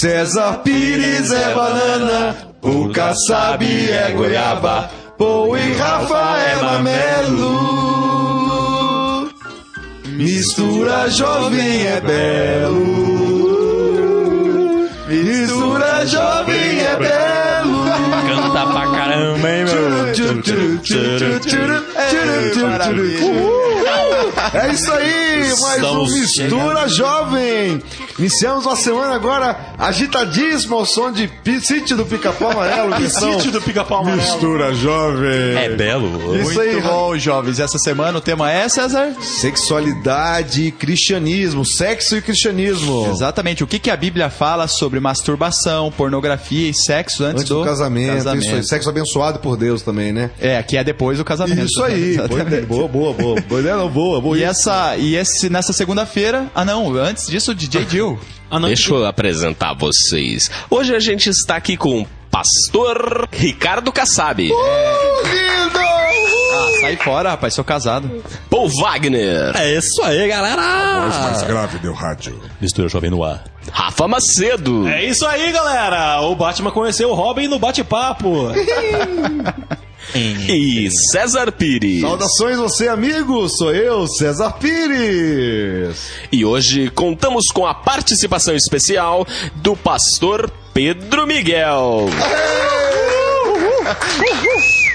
César Pires é banana, o Kassab é goiaba, Paul e Rafa é mamelo. Mistura jovem é belo. Mistura jovem é belo. Canta pra caramba, hein, meu? É isso aí, mais um Estamos Mistura Jovem. Iniciamos uma semana agora agitadíssima ao som de Sítio do Pica-Pau Amarelo. Sítio do pica-pau amarelo. Mistura Jovem. É belo. Isso aí, Muito bom, jovens. Essa semana o tema é, César? Sexualidade e cristianismo, sexo e cristianismo. Exatamente. O que, que a Bíblia fala sobre masturbação, pornografia e sexo antes, Antes do casamento, isso aí. Sexo abençoado por Deus também, né? É, que é depois do casamento. Isso aí. Boa, Exatamente. ideia. boa, boa, boa. Boa não, boa, boa. E essa e esse nessa segunda-feira, ah não, antes disso DJ Jill. Ah, não, Deixa eu apresentar vocês. Hoje a gente está aqui com o pastor Ricardo Kassab, lindo! Sai fora, rapaz, sou casado. Paul Wagner, É isso aí, galera! grave do rádio. Mistura jovem no ar. Rafa Macedo, É isso aí, galera! O Batman conheceu o Robin no bate-papo. e César Pires. Saudações você, amigo. Sou eu, César Pires. E hoje contamos com a participação especial do pastor Pedro Miguel.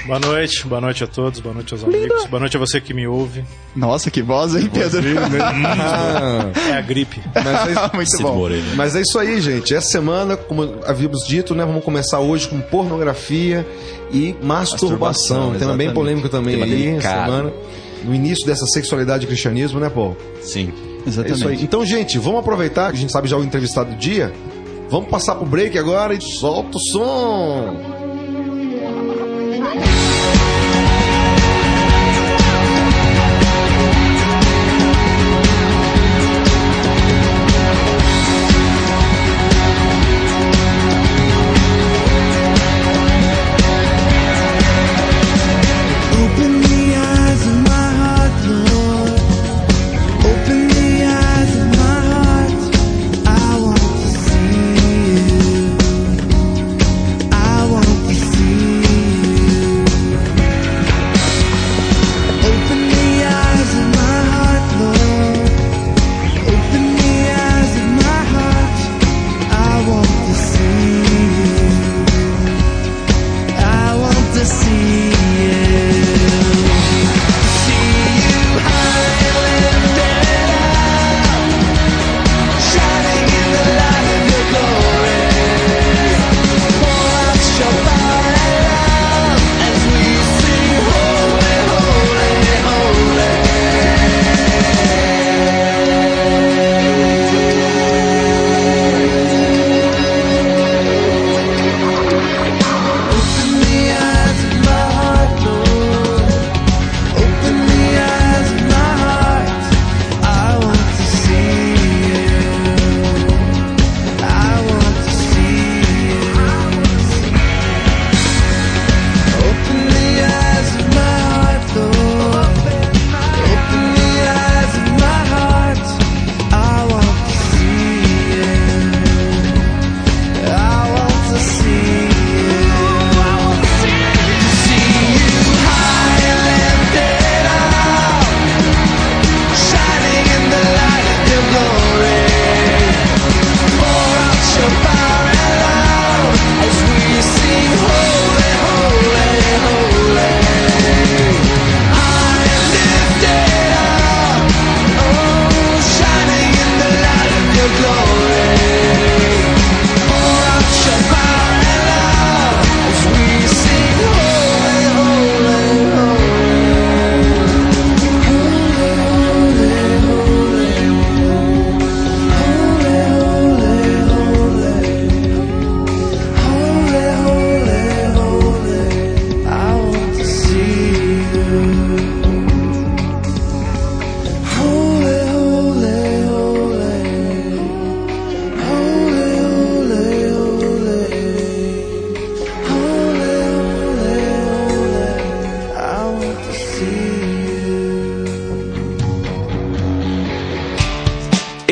Boa noite, boa noite a todos, boa noite aos amigos, boa noite a você que me ouve. Nossa, que voz, hein, Pedro? É a gripe. mas, é, Muito bom. Mas é isso aí, gente. Essa semana, como havíamos dito, né, vamos começar hoje com pornografia e masturbação. Masturbação, Um tema bem polêmico também Tema aí, semana. No início dessa sexualidade e cristianismo, né, Paul? Sim, É isso aí. exatamente. Então, gente, vamos aproveitar que a gente sabe já o entrevistado do dia. Vamos passar pro break agora e solta o som. Bye.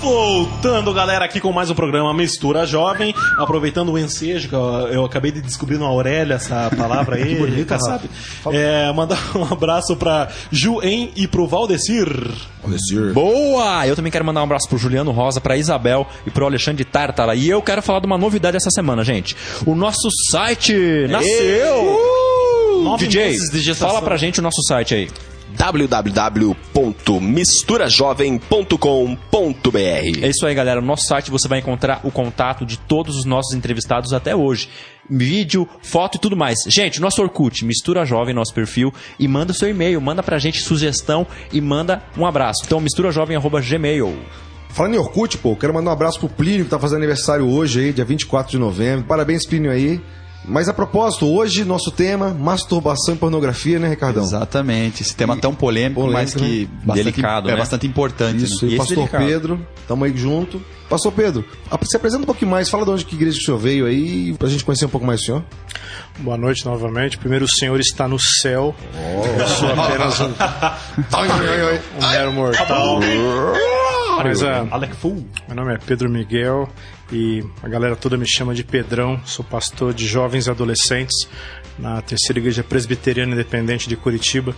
Voltando, galera, aqui com mais um programa Mistura Jovem. Aproveitando o ensejo, que eu, eu acabei de descobrir no Aurélia essa palavra aí. que bonita, sabe? É, mandar um abraço pra Juem e pro Valdecir. Boa! Eu também quero mandar um abraço pro Juliano Rosa, pra Isabel e pro Alexandre Tartara. E eu quero falar de uma novidade essa semana, gente. O nosso site nasceu! Nove DJ, fala pra gente o nosso site aí. www.misturajovem.com.br É isso aí, galera. No nosso site você vai encontrar o contato de todos os nossos entrevistados até hoje. Vídeo, foto e tudo mais. Gente, nosso Orkut, Mistura Jovem, nosso perfil, e manda o seu e-mail, manda pra gente sugestão e manda um abraço. Então, misturajovem.gmail. Falando em Orkut, pô, quero mandar um abraço pro Plínio, que tá fazendo aniversário hoje aí, dia 24 de novembro. Parabéns, Plínio aí. Mas a propósito, hoje nosso tema, masturbação e pornografia, né, Ricardão? Exatamente. Esse tema tão polêmico, Polêmico, mas que né? bastante- Delicado, é né? bastante importante. Isso, né? e E pastor delicado. Pedro, tamo aí junto. Pastor Pedro, se apresenta um pouquinho mais, fala de onde que igreja que o senhor veio aí, pra gente conhecer um pouco mais o senhor. Boa noite novamente. Primeiro, o Senhor está no céu. Eu sou apenas um, um mero mortal. Mas ah, Alec Full. meu nome é Pedro Miguel e a galera toda me chama de Pedrão. Sou pastor de jovens e adolescentes na Terceira Igreja Presbiteriana Independente de Curitiba.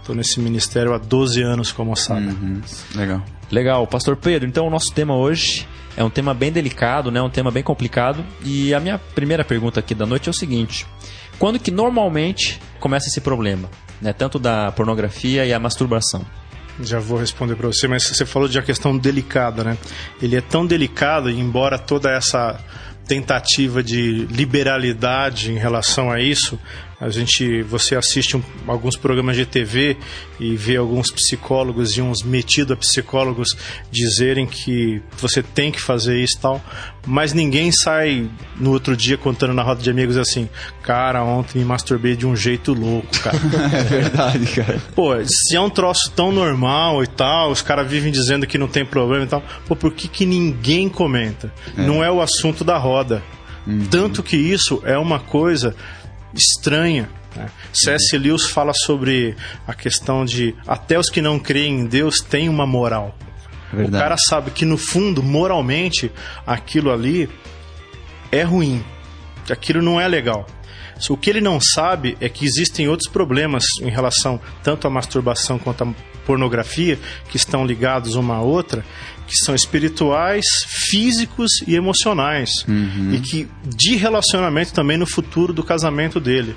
Estou nesse ministério há 12 anos, como sabe. Legal. Legal, Pastor Pedro. Então, o nosso tema hoje é um tema bem delicado, né? Um tema bem complicado. E a minha primeira pergunta aqui da noite é o seguinte: quando que normalmente começa esse problema, né? Tanto da pornografia e a masturbação? Já vou responder para você, mas você falou de a questão delicada, né? Ele é tão delicado, embora toda essa tentativa de liberalidade em relação a isso, a gente, você assiste um- alguns programas de TV e vê alguns psicólogos e uns metidos a psicólogos dizerem que você tem que fazer isso e tal, mas ninguém sai no outro dia contando na roda de amigos assim, cara, ontem me masturbei de um jeito louco, cara. É verdade, cara. Pô, se é um troço tão normal e tal, os caras vivem dizendo que não tem problema e tal, pô, por que, que ninguém comenta? Não é o assunto da roda. Tanto que isso é uma coisa estranha. Né? C.S. Lewis fala sobre a questão de até os que não creem em Deus têm uma moral. O Verdade. cara sabe que no fundo, moralmente, aquilo ali é ruim. Que aquilo não é legal. O que ele não sabe é que existem outros problemas em relação tanto à masturbação quanto à pornografia, que estão ligados uma à outra, que são espirituais, físicos e emocionais. E que de relacionamento também no futuro do casamento dele.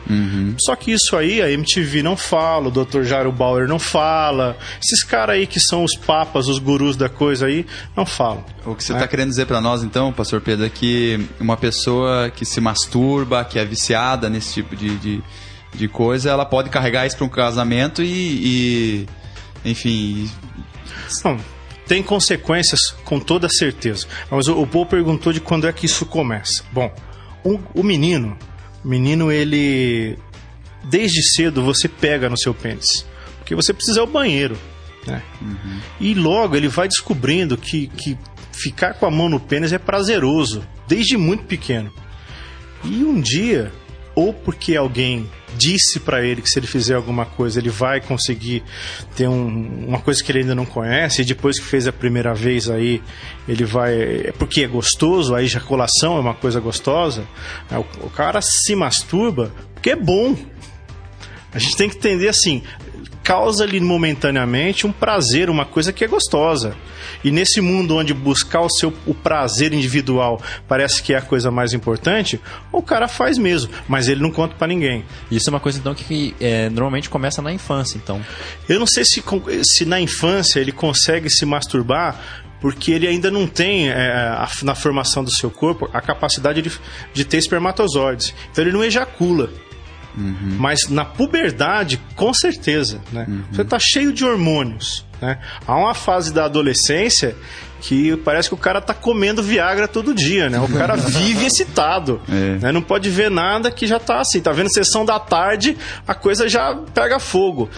Só que isso aí a MTV não fala, o Dr. Jairo Bauer não fala, esses caras aí que são os papas, os gurus da coisa aí, não falam. O que você está querendo dizer para nós, então, pastor Pedro, é que uma pessoa que se masturba, que é viciada nesse tipo de, de, de coisa, ela pode carregar isso para um casamento e, e, enfim, Não, tem consequências com toda certeza. Mas o, o Paul perguntou de quando é que isso começa. Bom, o, o menino, o menino ele desde cedo você pega no seu pênis, porque você precisa ir ao banheiro, né? E logo ele vai descobrindo que, que ficar com a mão no pênis é prazeroso, desde muito pequeno. E um dia, ou porque alguém disse pra ele que se ele fizer alguma coisa ele vai conseguir ter um- uma coisa que ele ainda não conhece, e depois que fez a primeira vez aí ele vai. É porque é gostoso, a ejaculação é uma coisa gostosa, né? o, o cara se masturba porque é bom. A gente tem que entender assim, causa-lhe momentaneamente um prazer, uma coisa que é gostosa. E nesse mundo onde buscar o seu o prazer individual parece que é a coisa mais importante, o cara faz mesmo, mas ele não conta pra ninguém. Isso é uma coisa, então, que é, normalmente começa na infância, então. Eu não sei se, se na infância ele consegue se masturbar porque ele ainda não tem, é, a- na formação do seu corpo, a capacidade de, de ter espermatozoides. Então ele não ejacula. Mas na puberdade, com certeza, né? Você tá cheio de hormônios, né? Há uma fase da adolescência que parece que o cara tá comendo Viagra todo dia, né? O cara vive excitado, É. né? Não pode ver nada que já tá assim, tá vendo sessão da tarde, a coisa já pega fogo.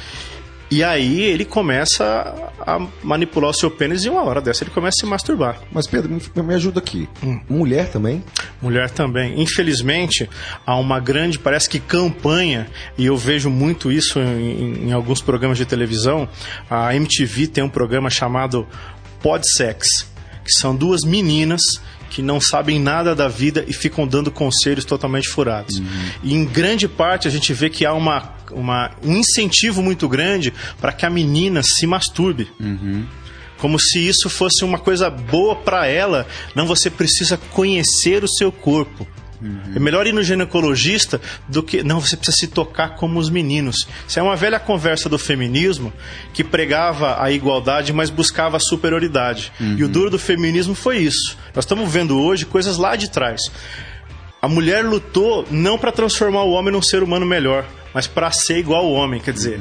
E aí ele começa a manipular o seu pênis e uma hora dessa ele começa a se masturbar. Mas, Pedro, me, ajuda aqui. Hum. Mulher também? Mulher também. Infelizmente, há uma grande, parece que campanha, e eu vejo muito isso em, em alguns programas de televisão. A MTV tem um programa chamado Podsex, que são duas meninas que não sabem nada da vida e ficam dando conselhos totalmente furados. E em grande parte a gente vê que há uma, uma, um incentivo muito grande para que a menina se masturbe como se isso fosse uma coisa boa para ela. Não, você precisa conhecer o seu corpo. É melhor ir no ginecologista do que. Não, você precisa se tocar como os meninos. Isso é uma velha conversa do feminismo que pregava a igualdade, mas buscava a superioridade. E o duro do feminismo foi isso. Nós estamos vendo hoje coisas lá de trás. A mulher lutou não para transformar o homem num ser humano melhor, mas para ser igual ao homem. Quer dizer,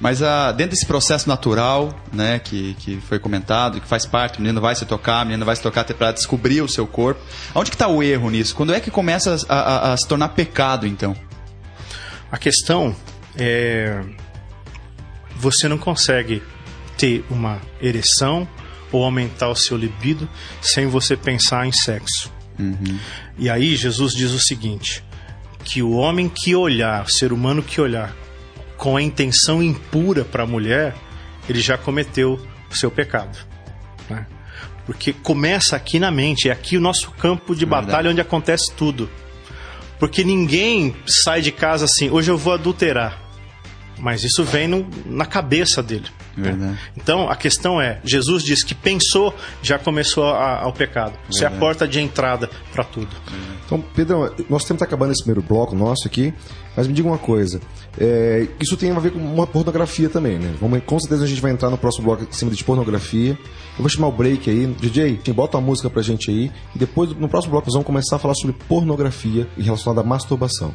Mas ah, dentro desse processo natural, né, que, que foi comentado, que faz parte, o menino vai se tocar, a menina vai se tocar para descobrir o seu corpo. Onde que está o erro nisso? Quando é que começa a, a- a se tornar pecado, então? A questão é. Você não consegue ter uma ereção ou aumentar o seu libido sem você pensar em sexo. E aí Jesus diz o seguinte: que o homem que olhar, o ser humano que olhar com a intenção impura para a mulher, ele já cometeu o seu pecado. né? Porque começa aqui na mente, é aqui o nosso campo de batalha onde acontece tudo. Porque ninguém sai de casa assim, hoje eu vou adulterar. Mas isso vem no- na cabeça dele. Verdade. Então a questão é: Jesus diz que pensou, já começou a- ao pecado. Isso é a porta de entrada para tudo. Então, Pedro, nosso tempo está acabando esse primeiro bloco nosso aqui, mas me diga uma coisa. é, isso tem a ver com uma pornografia também, né? Vamos, com certeza a gente vai entrar no próximo bloco em cima de pornografia. Eu vou chamar o break aí. DJ, bota uma música pra gente aí. E depois, no próximo bloco, nós vamos começar a falar sobre pornografia e relacionada à masturbação.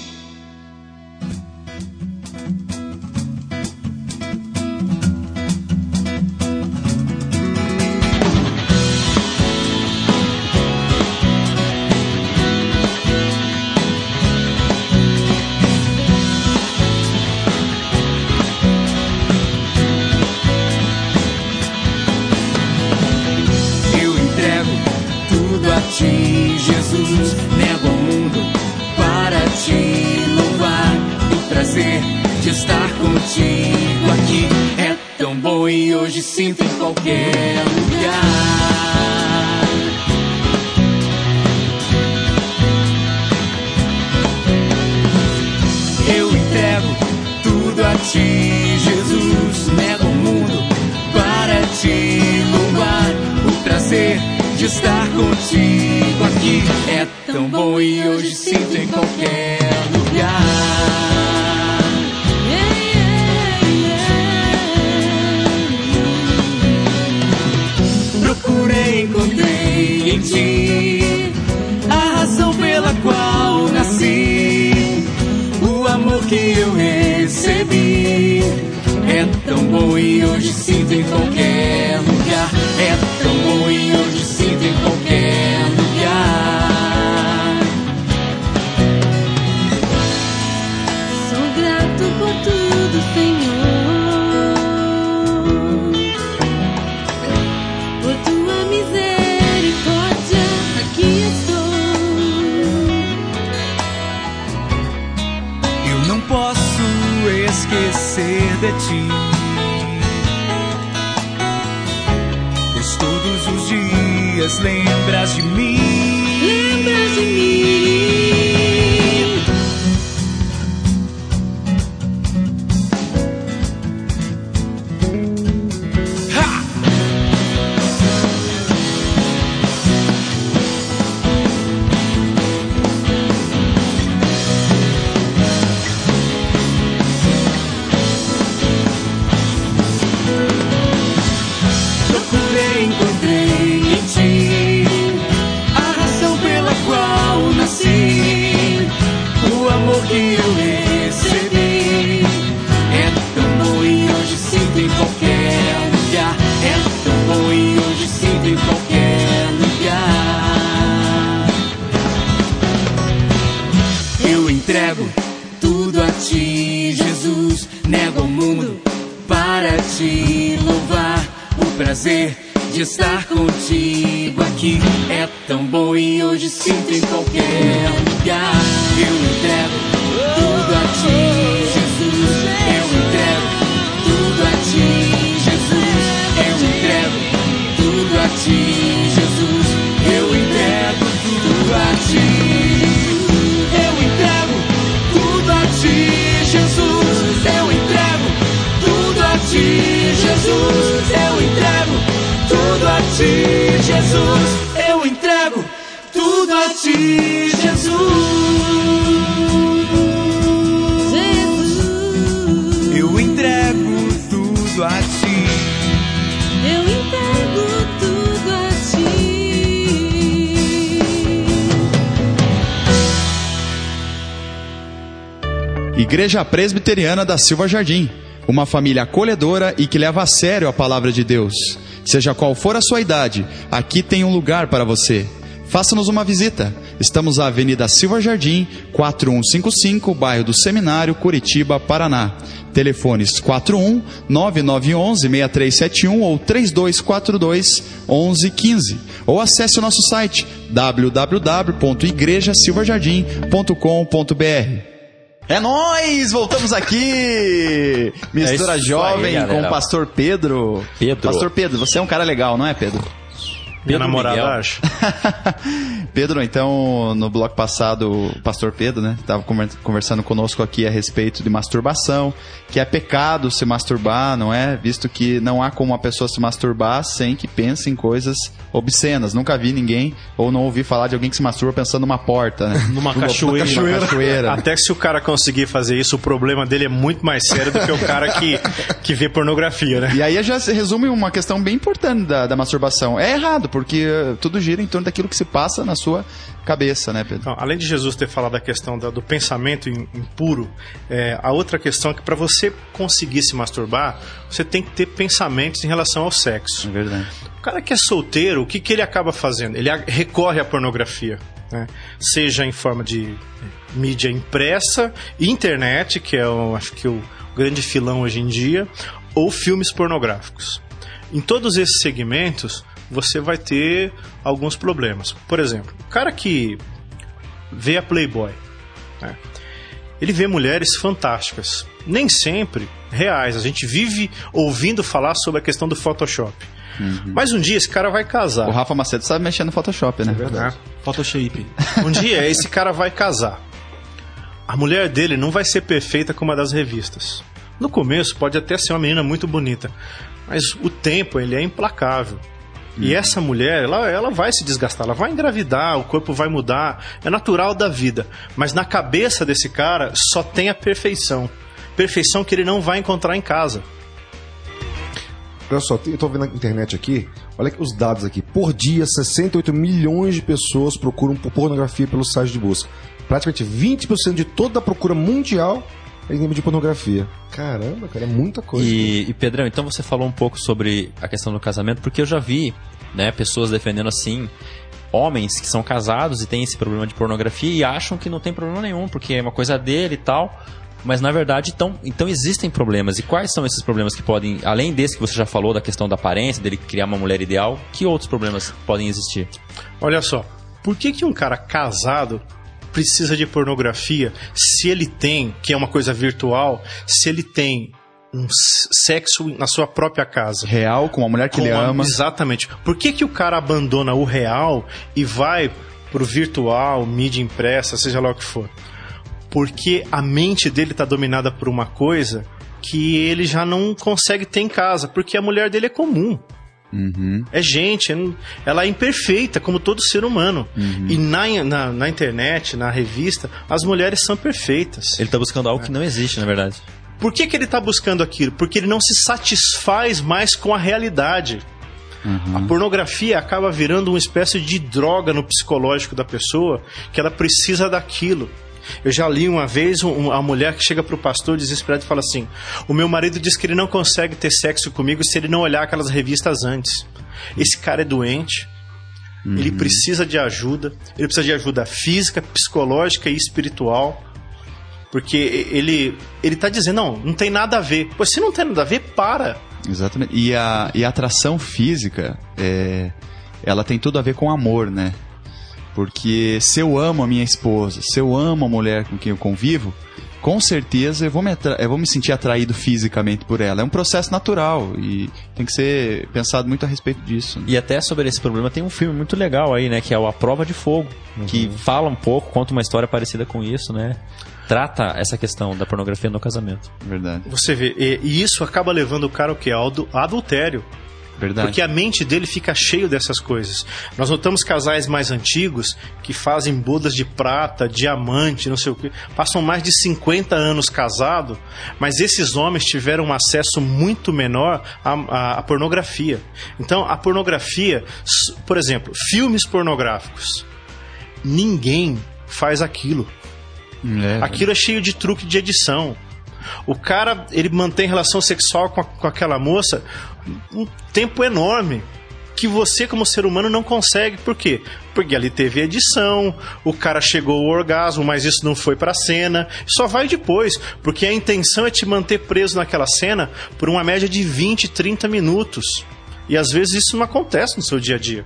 Sinto em qualquer lugar. Procurei, encontrei em ti a razão pela qual nasci, o amor que eu recebi. É tão bom e hoje sinto em qualquer lugar. Todos os dias lembras de mim. Prazer de estar contigo aqui. É tão bom e hoje sinto em qualquer lugar. Eu entrego ti, Jesus. Eu entrego tudo a ti, Jesus. Jesus, Eu entrego tudo a ti. eu entrego tudo a ti. Igreja Presbiteriana da Silva Jardim. Uma família acolhedora e que leva a sério a palavra de Deus. Seja qual for a sua idade, aqui tem um lugar para você. Faça-nos uma visita. Estamos na Avenida Silva Jardim, 4155, bairro do Seminário, Curitiba, Paraná. Telefones 41 9911 6371 ou 3242 1115. Ou acesse o nosso site www.igrejasilvajardim.com.br. É nóis! Voltamos aqui! Mistura É Jovem aí, com o Pastor Pedro. Pedro. Pastor Pedro, você é um cara legal, não é, Pedro? Minha Pedro namorada Miguel. acha. Pedro, então, no bloco passado, o pastor Pedro, né, estava conversando conosco aqui a respeito de masturbação, que é pecado se masturbar, não é? Visto que não há como uma pessoa se masturbar sem que pense em coisas obscenas. Nunca vi ninguém, ou não ouvi falar de alguém que se masturba pensando numa porta, né? Numa cachoeira. Numa cachoeira. Até se o cara conseguir fazer isso, o problema dele é muito mais sério do que o cara que, que vê pornografia, né? E aí já se resume uma questão bem importante da, da masturbação. É errado, porque eh, tudo gira em torno daquilo que se passa na sua cabeça, né, Pedro? Então, além de Jesus ter falado da questão da- do pensamento im- impuro, é, a outra questão é que para você conseguir se masturbar, você tem que ter pensamentos em relação ao sexo. É verdade. O cara que é solteiro, o que, que ele acaba fazendo? Ele recorre à pornografia. né? Seja em forma de eh, mídia impressa, internet, que é o, acho que o grande filão hoje em dia, ou filmes pornográficos. Em todos esses segmentos, você vai ter alguns problemas. Por exemplo, o cara que vê a Playboy, né? Ele vê mulheres fantásticas, nem sempre reais. A gente vive ouvindo falar sobre a questão do Photoshop. Mas um dia esse cara vai casar. O Rafa Macedo sabe mexer no Photoshop, né? né? Photoshop. Um dia esse cara vai casar. A mulher dele não vai ser perfeita como a das revistas. No começo pode até ser uma menina muito bonita, mas o tempo ele é implacável. E essa mulher, ela, ela vai se desgastar, ela vai engravidar, o corpo vai mudar, é natural da vida. Mas na cabeça desse cara só tem a perfeição. Perfeição que ele não vai encontrar em casa. Olha só, eu tô vendo na internet aqui, olha os dados aqui. Por dia, 68 milhões de pessoas procuram por pornografia pelo site de busca. Praticamente 20% de toda a procura mundial é em nível de pornografia. Caramba, cara, é muita coisa. E, e, Pedrão, então você falou um pouco sobre a questão do casamento, porque eu já vi né, pessoas defendendo assim. Homens que são casados e têm esse problema de pornografia e acham que não tem problema nenhum, porque é uma coisa dele e tal. Mas na verdade, então, então existem problemas. E quais são esses problemas que podem, além desse que você já falou, da questão da aparência, dele criar uma mulher ideal, que outros problemas podem existir? Olha só, por que, que um cara casado precisa de pornografia se ele tem, que é uma coisa virtual, se ele tem um sexo na sua própria casa? Real, com uma mulher que ele Com a- ama. Exatamente. Por que, que o cara abandona o real e vai pro virtual, mídia impressa, seja lá o que for? Porque a mente dele tá dominada por uma coisa que ele já não consegue ter em casa, porque a mulher dele é comum. Uhum. É gente, é- ela é imperfeita, como todo ser humano. E na, na, na internet, na revista, as mulheres são perfeitas. Ele está buscando algo que não existe, na verdade. Por que, que ele está buscando aquilo? Porque ele não se satisfaz mais com a realidade. A pornografia acaba virando uma espécie de droga no psicológico da pessoa que ela precisa daquilo. Eu já li uma vez um- a mulher que chega pro pastor desesperada e fala assim: O meu marido diz que ele não consegue ter sexo comigo se ele não olhar aquelas revistas antes. Esse cara é doente, ele precisa de ajuda, ele precisa de ajuda física, psicológica e espiritual. Porque ele ele tá dizendo, não, não tem nada a ver. Pois se não tem nada a ver, para. Exatamente. E a, e a atração física, é, ela tem tudo a ver com amor, né? Porque se eu amo a minha esposa, se eu amo a mulher com quem eu convivo, com certeza eu vou, me atra- eu vou me sentir atraído fisicamente por ela. É um processo natural e tem que ser pensado muito a respeito disso. né? E até sobre esse problema tem um filme muito legal aí, né? Que é o A Prova de Fogo, que fala um pouco, conta uma história parecida com isso, né? Trata essa questão da pornografia no casamento. Verdade. Você vê, e, e isso acaba levando o cara o quê? Ao adu- adultério. Verdade. Porque a mente dele fica cheio dessas coisas. Nós notamos casais mais antigos que fazem bodas de prata, diamante, não sei o quê. Passam mais de 50 anos casados, mas esses homens tiveram um acesso muito menor à, à- à pornografia. Então, a pornografia, por exemplo, filmes pornográficos. Ninguém faz aquilo. É, Aquilo é cheio de truque de edição. O cara, ele mantém relação sexual com, a- com aquela moça um tempo enorme que você, como ser humano, não consegue. Por quê? Porque ali teve edição, o cara chegou ao orgasmo, mas isso não foi pra cena. Só vai depois, porque a intenção é te manter preso naquela cena por uma média de 20, 30 minutos. E às vezes isso não acontece no seu dia a dia.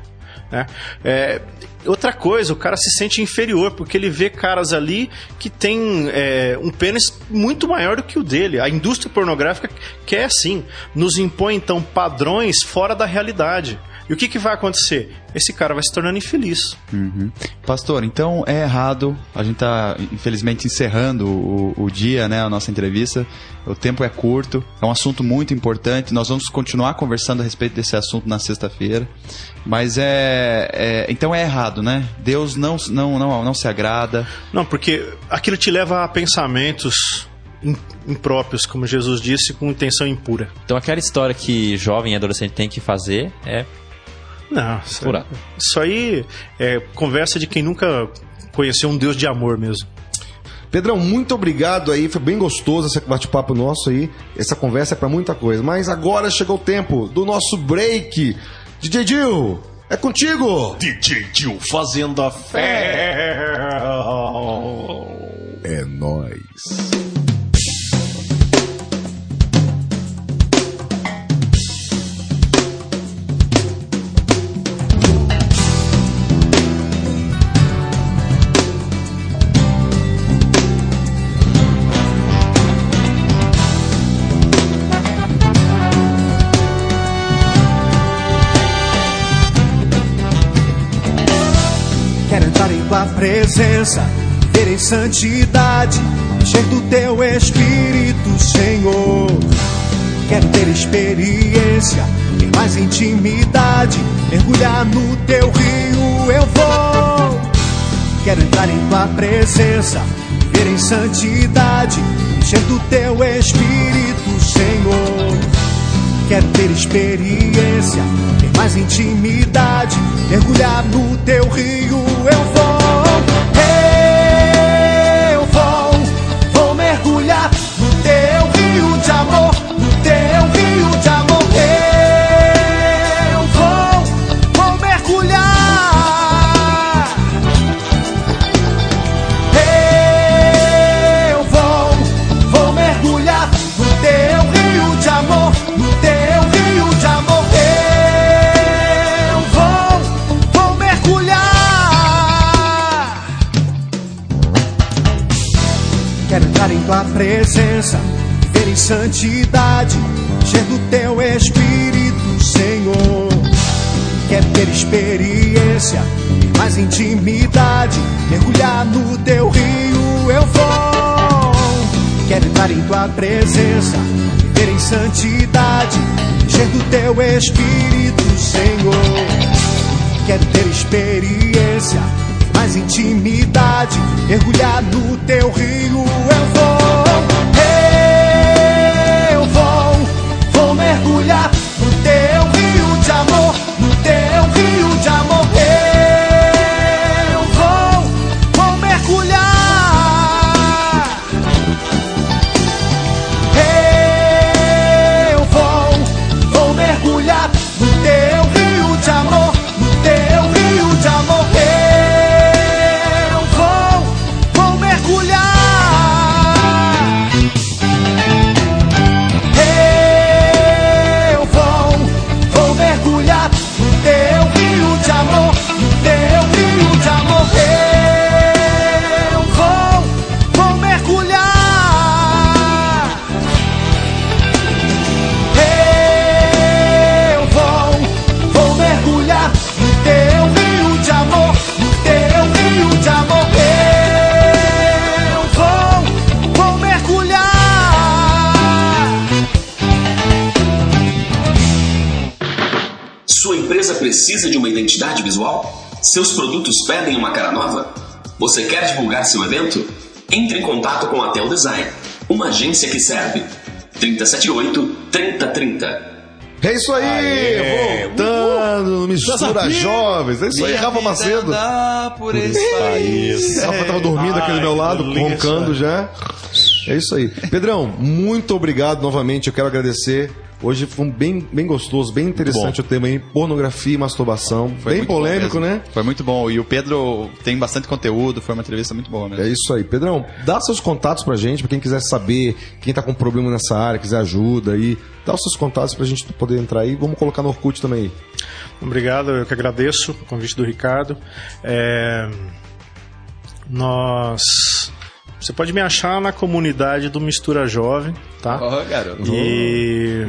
Né? É, outra coisa, o cara se sente inferior porque ele vê caras ali que tem é, um pênis muito maior do que o dele. A indústria pornográfica quer assim, nos impõe então padrões fora da realidade. E o que, que vai acontecer? Esse cara vai se tornando infeliz. Uhum. Pastor, então é errado. A gente está, infelizmente, encerrando o, o dia, né? A nossa entrevista. O tempo é curto. É um assunto muito importante. Nós vamos continuar conversando a respeito desse assunto na sexta-feira. Mas é, é- Então é errado, né? Deus não, não, não, não se agrada. Não, porque aquilo te leva a pensamentos im- impróprios, como Jesus disse, com intenção impura. Então aquela história que jovem e adolescente tem que fazer é Não, isso, Furado. isso aí é conversa de quem nunca conheceu um Deus de amor mesmo. Pedrão, muito obrigado aí, foi bem gostoso esse bate-papo nosso aí. Essa conversa é pra muita coisa. Mas agora chegou o tempo do nosso break. DJ Dil, é contigo! DJ Gil fazendo a fé. Ver em santidade, encher do teu espírito, Senhor. Quero ter experiência em mais intimidade, mergulhar no teu rio eu vou. Quero entrar em tua presença, ver em santidade, encher do teu espírito, Senhor. Quero ter experiência, ter mais intimidade, mergulhar no teu rio. Eu vou, de amor, teu rio de amor. Eu vou, vou mergulhar. Eu vou, vou mergulhar no teu rio de amor, no teu rio de amor. Eu vou, vou mergulhar. Quero entrar em tua presença, santidade, encher do teu espírito, Senhor. Quero ter experiência mais intimidade, mergulhar no teu rio eu vou. Quero entrar em tua presença, viver em santidade, encher do teu espírito, Senhor. Quero ter experiência, mais intimidade, mergulhar no teu rio eu vou. Seus produtos pedem uma cara nova? Você quer divulgar seu evento? Entre em contato com a Tel Design, uma agência que serve. 378 3030. É isso aí! Voltando no Mistura Jovens. É isso aí, Rafa Macedo. por esse país. Rafa tava dormindo aqui do meu lado, roncando já. É isso aí. Pedrão, muito obrigado novamente. Eu quero agradecer. Hoje foi um bem, bem gostoso, bem interessante o tema aí. Pornografia e masturbação. Foi bem muito bom polêmico, né? Foi muito bom. E o Pedro tem bastante conteúdo, foi uma entrevista muito boa mesmo. É isso aí. Pedrão, dá seus contatos pra gente, pra quem quiser saber, quem tá com problema nessa área, quiser ajuda aí. Dá os seus contatos pra gente poder entrar aí. Vamos colocar no Orkut também aí. Obrigado, eu que agradeço o convite do Ricardo. É, Nós. Você pode me achar na comunidade do Mistura Jovem, tá? Ó, garoto. E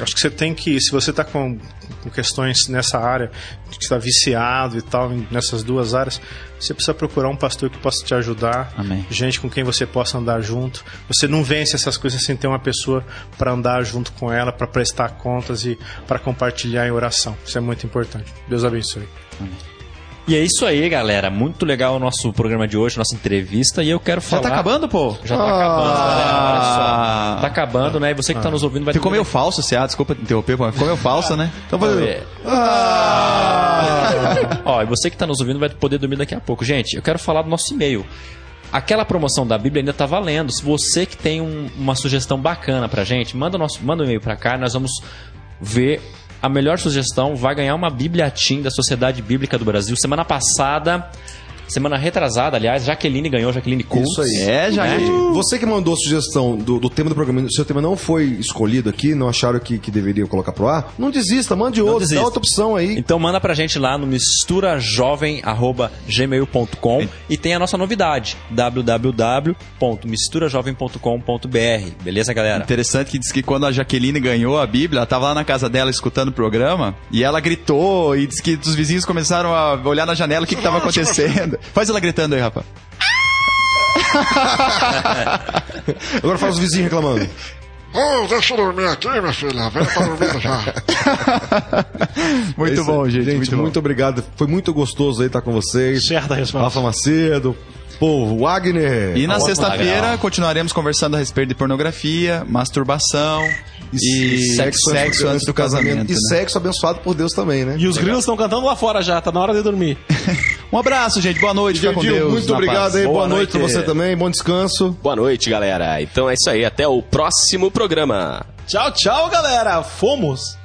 acho que você tem que, se você está com, com questões nessa área, que está viciado e tal, nessas duas áreas, você precisa procurar um pastor que possa te ajudar, Amém. gente com quem você possa andar junto. Você não vence essas coisas sem ter uma pessoa para andar junto com ela, para prestar contas e para compartilhar em oração. Isso é muito importante. Deus abençoe. E é isso aí, galera. Muito legal o nosso programa de hoje, nossa entrevista. E eu quero Já falar. tá acabando, pô? Já tá acabando, galera. Olha só. Tá acabando, né? E você que tá nos ouvindo vai Ficou meio falso, se ah, desculpa interromper, pô, ficou meio falso, né? Então, valeu. É. Ó, e você que tá nos ouvindo vai poder dormir daqui a pouco. Gente, eu quero falar do nosso e-mail. Aquela promoção da Bíblia ainda tá valendo. Se você que tem um- uma sugestão bacana pra gente, manda, nosso, manda um e-mail pra cá, nós vamos ver a melhor sugestão. Vai ganhar uma Bíblia Team da Sociedade Bíblica do Brasil. Semana passada, semana retrasada, aliás, Jaqueline ganhou, Jaqueline Coates. Isso aí. É, já. Você que mandou a sugestão do, do tema do programa, se o seu tema não foi escolhido aqui, não acharam que, que deveria colocar pro ar, não desista, mande outro, desista. dá outra opção aí. Então manda pra gente lá no misturajovem.gmail.com e tem a nossa novidade, www.misturajovem.com.br. Beleza, galera? Interessante que diz que quando a Jaqueline ganhou a Bíblia, ela tava lá na casa dela escutando o programa e ela gritou e diz que os vizinhos começaram a olhar na janela o que, que tava acontecendo. Faz ela gritando aí, rapaz. Agora faz os vizinhos reclamando. Ô, deixa eu dormir aqui, minha filha. Vem pra dormir já. Muito É bom, gente. Gente, muito, muito, obrigado. Foi muito gostoso aí estar com vocês. Certa resposta. Rafa Macedo, pô, Wagner. E na sexta-feira continuaremos conversando a respeito de pornografia, masturbação e, sexo, antes do casamento. E né? sexo abençoado por Deus também, né? E os grilos estão cantando lá fora já, tá na hora de dormir. Um abraço, gente. Boa noite. Fica com Deus. muito obrigado paz. aí. Boa, Boa noite pra noite. você também. Bom descanso. Boa noite, galera. Então é isso aí. Até o próximo programa. Tchau, tchau, galera. Fomos.